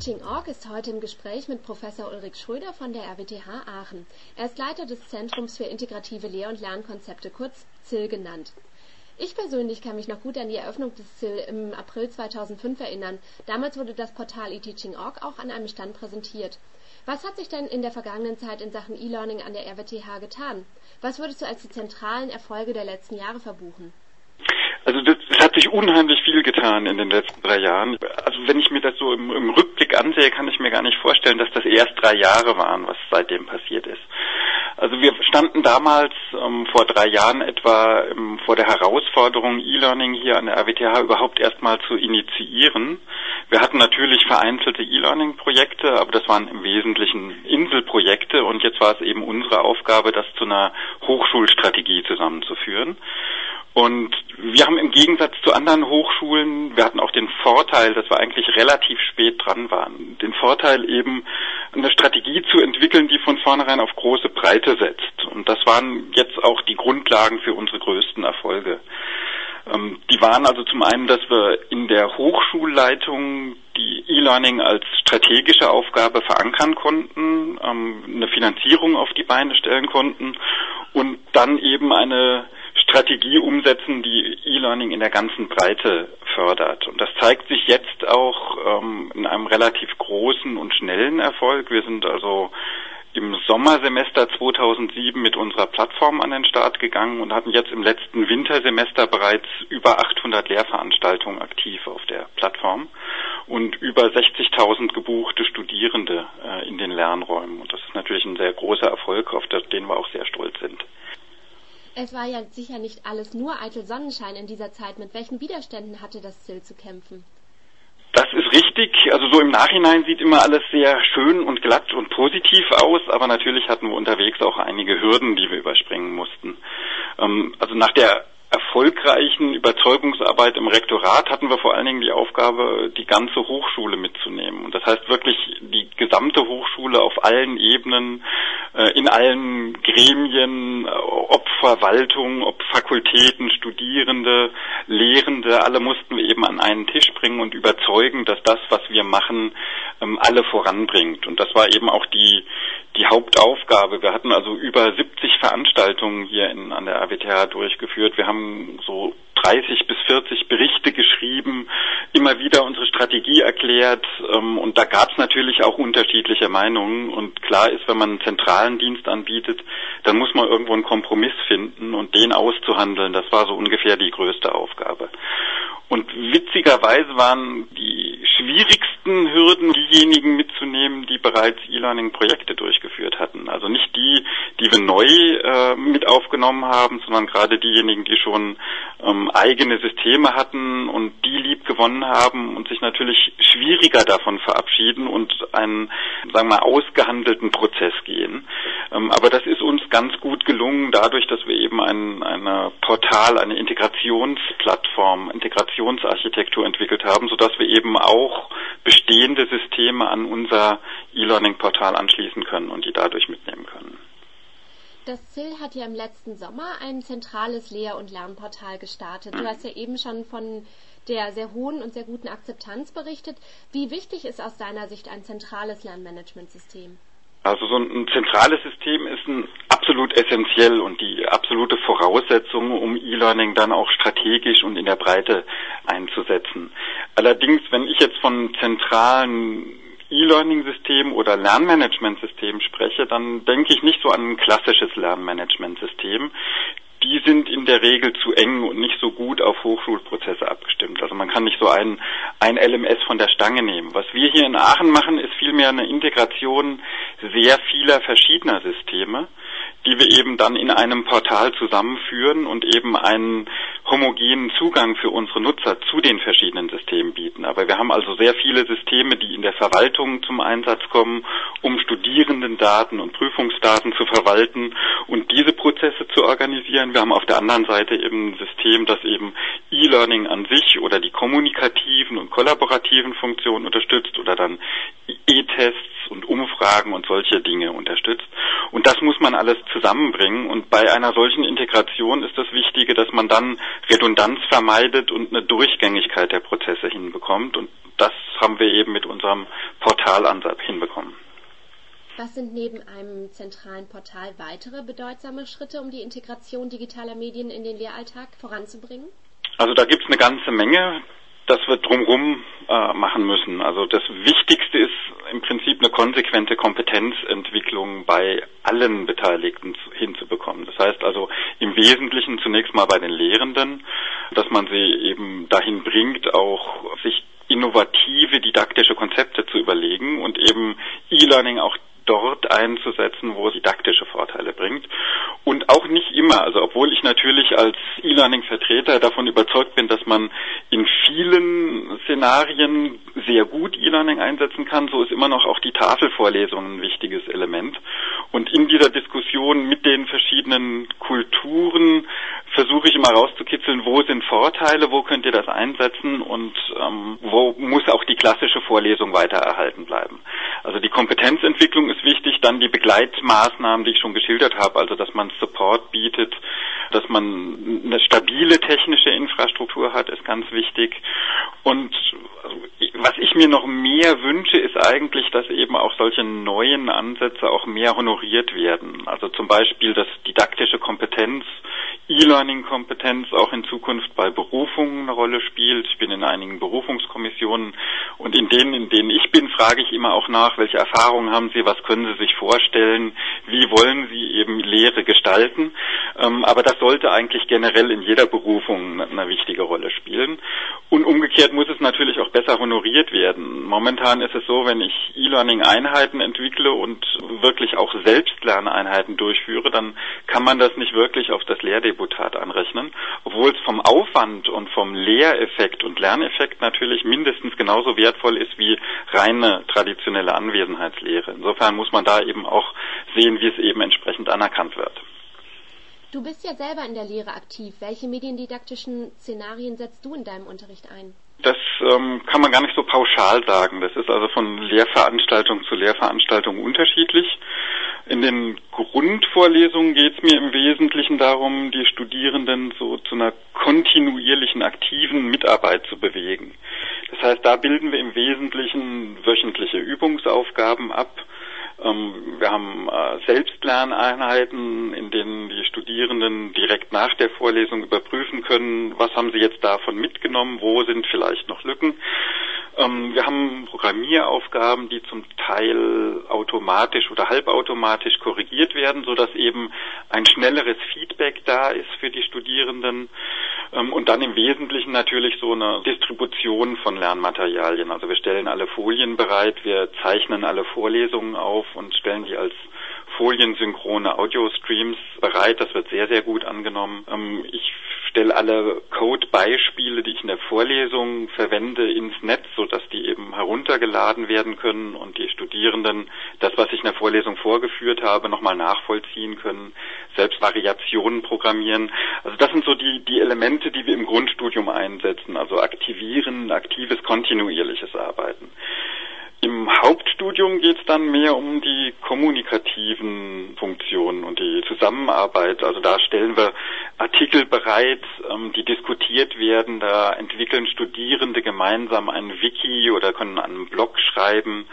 eTeaching.org ist heute im Gespräch mit Professor Ulrich Schröder von der RWTH Aachen. Er ist Leiter des Zentrums für integrative Lehr- und Lernkonzepte, kurz ZIL genannt. Ich persönlich kann mich noch gut an die Eröffnung des ZIL im April 2005 erinnern. Damals wurde das Portal eTeaching.org auch an einem Stand präsentiert. Was hat sich denn in der vergangenen Zeit in Sachen E-Learning an der RWTH getan? Was würdest du als die zentralen Erfolge der letzten Jahre verbuchen? Also das, sich unheimlich viel getan in den letzten drei Jahren. Also wenn ich mir das so im, im, Rückblick ansehe, kann ich mir gar nicht vorstellen, dass das erst drei Jahre waren, was seitdem passiert ist. Also wir standen damals ähm, vor drei Jahren etwa ähm, vor der Herausforderung, E-Learning hier an der RWTH überhaupt erstmal zu initiieren. Wir hatten natürlich vereinzelte E-Learning-Projekte, aber das waren im Wesentlichen Inselprojekte und jetzt war es eben unsere Aufgabe, das zu einer Hochschulstrategie zusammenzuführen. Und wir haben im Gegensatz zu anderen Hochschulen, wir hatten auch den Vorteil, dass wir eigentlich relativ spät dran waren, den Vorteil eben eine Strategie zu entwickeln, die von vornherein auf große Breite setzt. Und das waren jetzt auch die Grundlagen für unsere größten Erfolge. Ähm, die waren also zum einen, dass wir in der Hochschulleitung die E-Learning als strategische Aufgabe verankern konnten, ähm, eine Finanzierung auf die Beine stellen konnten und dann eben eine Strategie umsetzen, die E-Learning in der ganzen Breite fördert. Und das zeigt sich jetzt auch ähm, in einem relativ großen und schnellen Erfolg. Wir sind also im Sommersemester 2007 mit unserer Plattform an den Start gegangen und hatten jetzt im letzten Wintersemester bereits über 800 Lehrveranstaltungen aktiv auf der Plattform und über 60.000 gebuchte Studierende äh, in den Lernräumen. Und das ist natürlich ein sehr großer Erfolg, auf den wir auch sehr stolz sind. Es war ja sicher nicht alles nur eitel Sonnenschein in dieser Zeit. Mit welchen Widerständen hatte das Ziel zu kämpfen? Das ist richtig. Also so im Nachhinein sieht immer alles sehr schön und glatt und positiv aus, aber natürlich hatten wir unterwegs auch einige Hürden, die wir überspringen mussten. Ähm, also nach der erfolgreichen Überzeugungsarbeit im Rektorat hatten wir vor allen Dingen die Aufgabe, die ganze Hochschule mitzunehmen. Und das heißt wirklich die gesamte Hochschule auf allen Ebenen, äh, in allen Gremien, ob Verwaltung, ob Fakultäten, Studierende, Lehrende, alle mussten wir eben an einen Tisch bringen und überzeugen, dass das, was wir machen, ähm, alle voranbringt. Und das war eben auch die, die Hauptaufgabe. Wir hatten also über 70 Veranstaltungen hier in, an der RWTH durchgeführt. Wir haben so 30 bis 40 Berichte geschrieben, immer wieder unsere Strategie erklärt ähm, und da gab es natürlich auch unterschiedliche Meinungen und klar ist, wenn man einen zentralen Dienst anbietet, dann muss man irgendwo einen Kompromiss finden und den auszuhandeln, das war so ungefähr die größte Aufgabe. Und witzigerweise waren schwierigsten Hürden diejenigen mitzunehmen, die bereits E-Learning-Projekte durchgeführt hatten. Also nicht die, die wir neu äh, mit aufgenommen haben, sondern gerade diejenigen, die schon ähm, eigene Systeme hatten und die lieb gewonnen haben und sich natürlich schwieriger davon verabschieden und einen, sagen wir mal, ausgehandelten Prozess gehen. Ähm, aber das ist uns ganz gut gelungen, dadurch, dass wir eben ein eine Portal, eine Integrationsplattform, Integrationsarchitektur entwickelt haben, sodass wir eben auch bestehende Systeme an unser E-Learning-Portal anschließen können und die dadurch mitnehmen können. Das ZIL hat ja im letzten Sommer ein zentrales Lehr- und Lernportal gestartet. Du hast ja eben schon von der sehr hohen und sehr guten Akzeptanz berichtet. Wie wichtig ist aus deiner Sicht ein zentrales Lernmanagementsystem? Also so ein, zentrales System ist ein absolut essentiell und die absolute Voraussetzung, um E-Learning dann auch strategisch und in der Breite einzusetzen. Allerdings, wenn ich jetzt von zentralen E-Learning-System oder Lernmanagement-System spreche, dann denke ich nicht so an ein klassisches Lernmanagement-System. Die sind in der Regel zu eng und nicht so gut auf Hochschulprozesse abgestimmt. Also man kann nicht so ein, ein LMS von der Stange nehmen. Was wir hier in Aachen machen, ist vielmehr eine Integration sehr vieler verschiedener Systeme die wir eben dann in einem Portal zusammenführen und eben einen homogenen Zugang für unsere Nutzer zu den verschiedenen Systemen bieten. Aber wir haben also sehr viele Systeme, die in der Verwaltung zum Einsatz kommen, um Studierendendaten und Prüfungsdaten zu verwalten und diese Prozesse zu organisieren. Wir haben auf der anderen Seite eben ein System, das eben E-Learning an sich oder die kommunikativen und kollaborativen Funktionen unterstützt oder dann E-Tests und Umfragen und solche Dinge unterstützt. Und das muss man alles zusammenbringen. Und bei einer solchen Integration ist das Wichtige, dass man dann Redundanz vermeidet und eine Durchgängigkeit der Prozesse hinbekommt. Und das haben wir eben mit unserem Portalansatz hinbekommen. Was sind neben einem zentralen Portal weitere bedeutsame Schritte, um die Integration digitaler Medien in den Lehralltag voranzubringen? Also da gibt es eine ganze Menge das wir drumherum äh, machen müssen. Also das Wichtigste ist im Prinzip eine konsequente Kompetenzentwicklung bei allen Beteiligten hinzubekommen. Das heißt also im Wesentlichen zunächst mal bei den Lehrenden, dass man sie eben dahin bringt, auch sich innovative didaktische Konzepte zu überlegen und eben E-Learning auch dort einzusetzen, wo es didaktische Vorteile bringt. Und auch nicht immer, also obwohl ich natürlich als E-Learning-Vertreter davon überzeugt bin, dass man in vielen Szenarien sehr gut E-Learning einsetzen kann, so ist immer noch auch die Tafelvorlesung ein wichtiges Element. Und in dieser Diskussion mit den verschiedenen Kulturen versuche ich immer rauszukitzeln, wo sind Vorteile, wo könnt ihr das einsetzen und ähm, wo muss auch die klassische Vorlesung weiter erhalten bleiben. Also die Kompetenzentwicklung ist wichtig, dann die Begleitmaßnahmen, die ich schon geschildert habe, also dass man Support bietet, dass man eine stabile technische Infrastruktur hat, ist ganz wichtig. Und was ich mir noch mehr wünsche, ist eigentlich, dass eben auch solche neuen Ansätze auch mehr honoriert werden. Also zum Beispiel, dass didaktische Kompetenz, E-Learning-Kompetenz auch in Zukunft bei Berufungen eine Rolle spielt. Ich bin in einigen Berufungskommissionen und in denen, in denen ich bin, frage ich immer auch nach, welche Erfahrungen haben Sie, was können Sie sich vorstellen, wie wollen Sie eben Lehre gestalten. Ähm, aber das sollte eigentlich generell in jeder Berufung eine wichtige Rolle spielen. Und umgekehrt muss es natürlich auch besser honoriert werden. Momentan ist es so, wenn ich E-Learning-Einheiten entwickle und wirklich auch Selbstlerneinheiten durchführe, dann kann man das nicht wirklich auf das Lehrdebutat anrechnen, obwohl es vom Aufwand und vom Lehreffekt und Lerneffekt natürlich mindestens genauso wertvoll ist wie reine traditionelle Anwesenheitslehre. Insofern muss man da eben auch sehen, wie es eben entsprechend anerkannt wird. Du bist ja selber in der Lehre aktiv. Welche mediendidaktischen Szenarien setzt du in deinem Unterricht ein? Das ähm, kann man gar nicht so pauschal sagen. Das ist also von Lehrveranstaltung zu Lehrveranstaltung unterschiedlich. In den Grundvorlesungen geht es mir im Wesentlichen darum, die Studierenden so zu einer kontinuierlichen, aktiven Mitarbeit zu bewegen. Das heißt, da bilden wir im Wesentlichen wöchentliche Übungsaufgaben ab ähm, wir haben äh, Selbstlerneinheiten, in denen Studierenden direkt nach der Vorlesung überprüfen können, was haben sie jetzt davon mitgenommen, wo sind vielleicht noch Lücken. Ähm, wir haben Programmieraufgaben, die zum Teil automatisch oder halbautomatisch korrigiert werden, so dass eben ein schnelleres Feedback da ist für die Studierenden. Ähm, und dann im Wesentlichen natürlich so eine Distribution von Lernmaterialien. Also wir stellen alle Folien bereit, wir zeichnen alle Vorlesungen auf und stellen die als foliensynchrone Audio-Streams bereit. Das wird sehr, sehr gut angenommen. Ähm, ich stelle alle Code-Beispiele, die ich in der Vorlesung verwende, ins Netz, sodass die eben heruntergeladen werden können und die Studierenden das, was ich in der Vorlesung vorgeführt habe, nochmal nachvollziehen können, selbst Variationen programmieren. Also das sind so die, die Elemente, die wir im Grundstudium einsetzen, also aktivieren, aktives, kontinuierliches Arbeiten. Im Hauptstudium geht es dann mehr um die kommunikativen Funktionen und die Zusammenarbeit. Also da stellen wir Artikel bereit, ähm, die diskutiert werden. Da entwickeln Studierende gemeinsam ein Wiki oder können einen Blog schreiben.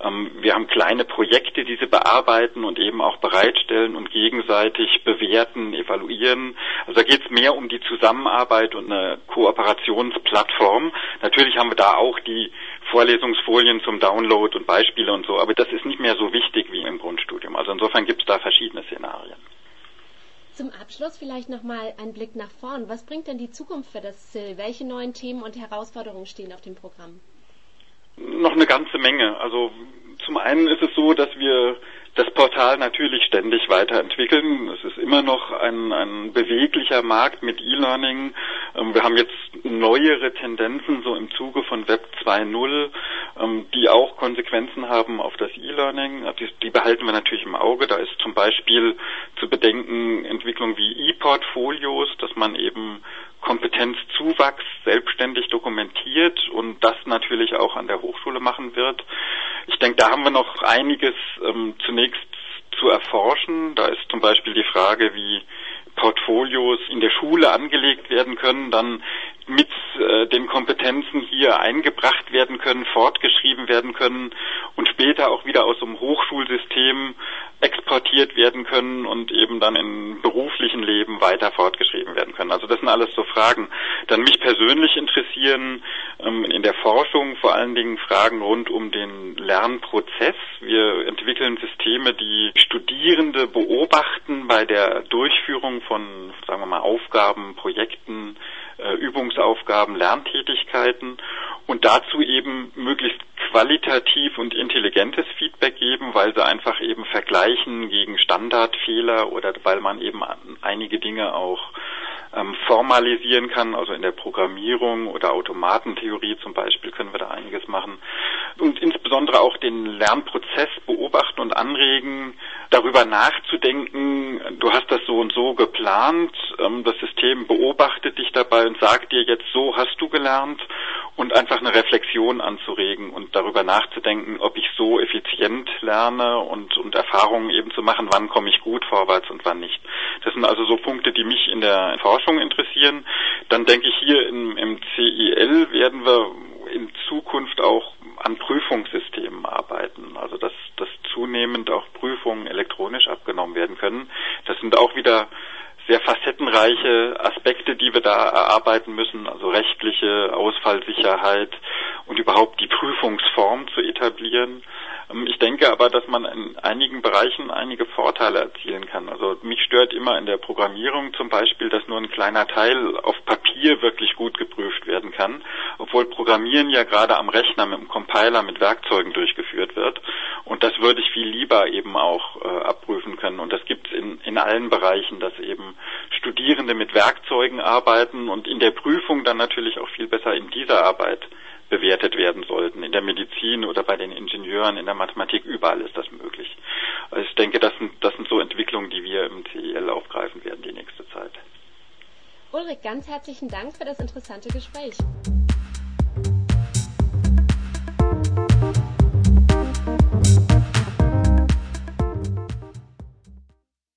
Ähm, wir haben kleine Projekte, die sie bearbeiten und eben auch bereitstellen und gegenseitig bewerten, evaluieren. Also da geht es mehr um die Zusammenarbeit und eine Kooperationsplattform. Natürlich haben wir da auch die Vorlesungsfolien zum Download und Beispiele und so, aber das ist nicht mehr so wichtig wie im Grundstudium. Also insofern gibt es da verschiedene Szenarien. Zum Abschluss vielleicht nochmal ein Blick nach vorn. Was bringt denn die Zukunft für das ZIL? Welche neuen Themen und Herausforderungen stehen auf dem Programm? Noch eine ganze Menge. Also zum einen ist es so, dass wir das Portal natürlich ständig weiterentwickeln. Es ist immer noch ein, ein beweglicher Markt mit E-Learning. Ähm, wir haben jetzt neuere Tendenzen so im Zuge von Web 2.0, ähm, die auch Konsequenzen haben auf das E-Learning. Die, die, behalten wir natürlich im Auge. Da ist zum Beispiel zu bedenken Entwicklung wie E-Portfolios, dass man eben Kompetenzzuwachs selbstständig dokumentiert und das natürlich auch an der Hochschule machen wird. Ich denke, da haben wir noch einiges ähm, zunächst zu erforschen. Da ist zum Beispiel die Frage, wie Portfolios in der Schule angelegt werden können, dann mit äh, den Kompetenzen hier eingebracht werden können, fortgeschrieben werden können und später auch wieder aus dem Hochschulsystem exportiert werden können und eben dann im beruflichen Leben weiter fortgeschrieben werden können. Also das sind alles so Fragen. Dann mich persönlich interessieren ähm, in der Forschung vor allen Dingen Fragen rund um den Lernprozess. Wir entwickeln Systeme, die Studierende beobachten bei der Durchführung von, sagen wir mal, Aufgaben, Projekten, äh, Übungsaufgaben, Lerntätigkeiten dazu eben möglichst qualitativ und intelligentes Feedback geben, weil sie einfach eben vergleichen gegen Standardfehler oder weil man eben einige Dinge auch ähm, formalisieren kann, also in der Programmierung oder Automatentheorie zum Beispiel können wir da einiges machen. Und insbesondere auch den Lernprozess beobachten und anregen, darüber nachzudenken, du hast das so und so geplant, ähm, das System beobachtet dich dabei und sagt dir jetzt so hast du gelernt und einfach eine Reflexion anzuregen und darüber nachzudenken, ob ich so effizient lerne und, und Erfahrungen eben zu machen, wann komme ich gut vorwärts und wann nicht. Das sind also so Punkte, die mich in der Forschung interessieren. Dann denke ich hier im, im CIL werden wir in Zukunft auch an Prüfungssystemen arbeiten. Also dass, dass zunehmend auch Prüfungen elektronisch abgenommen werden können. Das sind auch wieder sehr facettenreiche Aspekte, die wir da erarbeiten müssen, also rechtliche Ausfallsicherheit und überhaupt die Prüfungsform zu etablieren. Ähm, ich denke aber, dass man in einigen Bereichen einige Vorteile erzielen kann. Also mich stört immer in der Programmierung zum Beispiel, dass nur ein kleiner Teil auf Papier wirklich gut geprüft werden kann, obwohl Programmieren ja gerade am Rechner mit dem Compiler mit Werkzeugen durchgeführt wird. Das würde ich viel lieber eben auch äh, abprüfen können. Und das gibt es in, in allen Bereichen, dass eben Studierende mit Werkzeugen arbeiten und in der Prüfung dann natürlich auch viel besser in dieser Arbeit bewertet werden sollten. In der Medizin oder bei den Ingenieuren, in der Mathematik, überall ist das möglich. Also ich denke, das sind, das sind so Entwicklungen, die wir im CIL aufgreifen werden die nächste Zeit. Ulrich, ganz herzlichen Dank für das interessante Gespräch.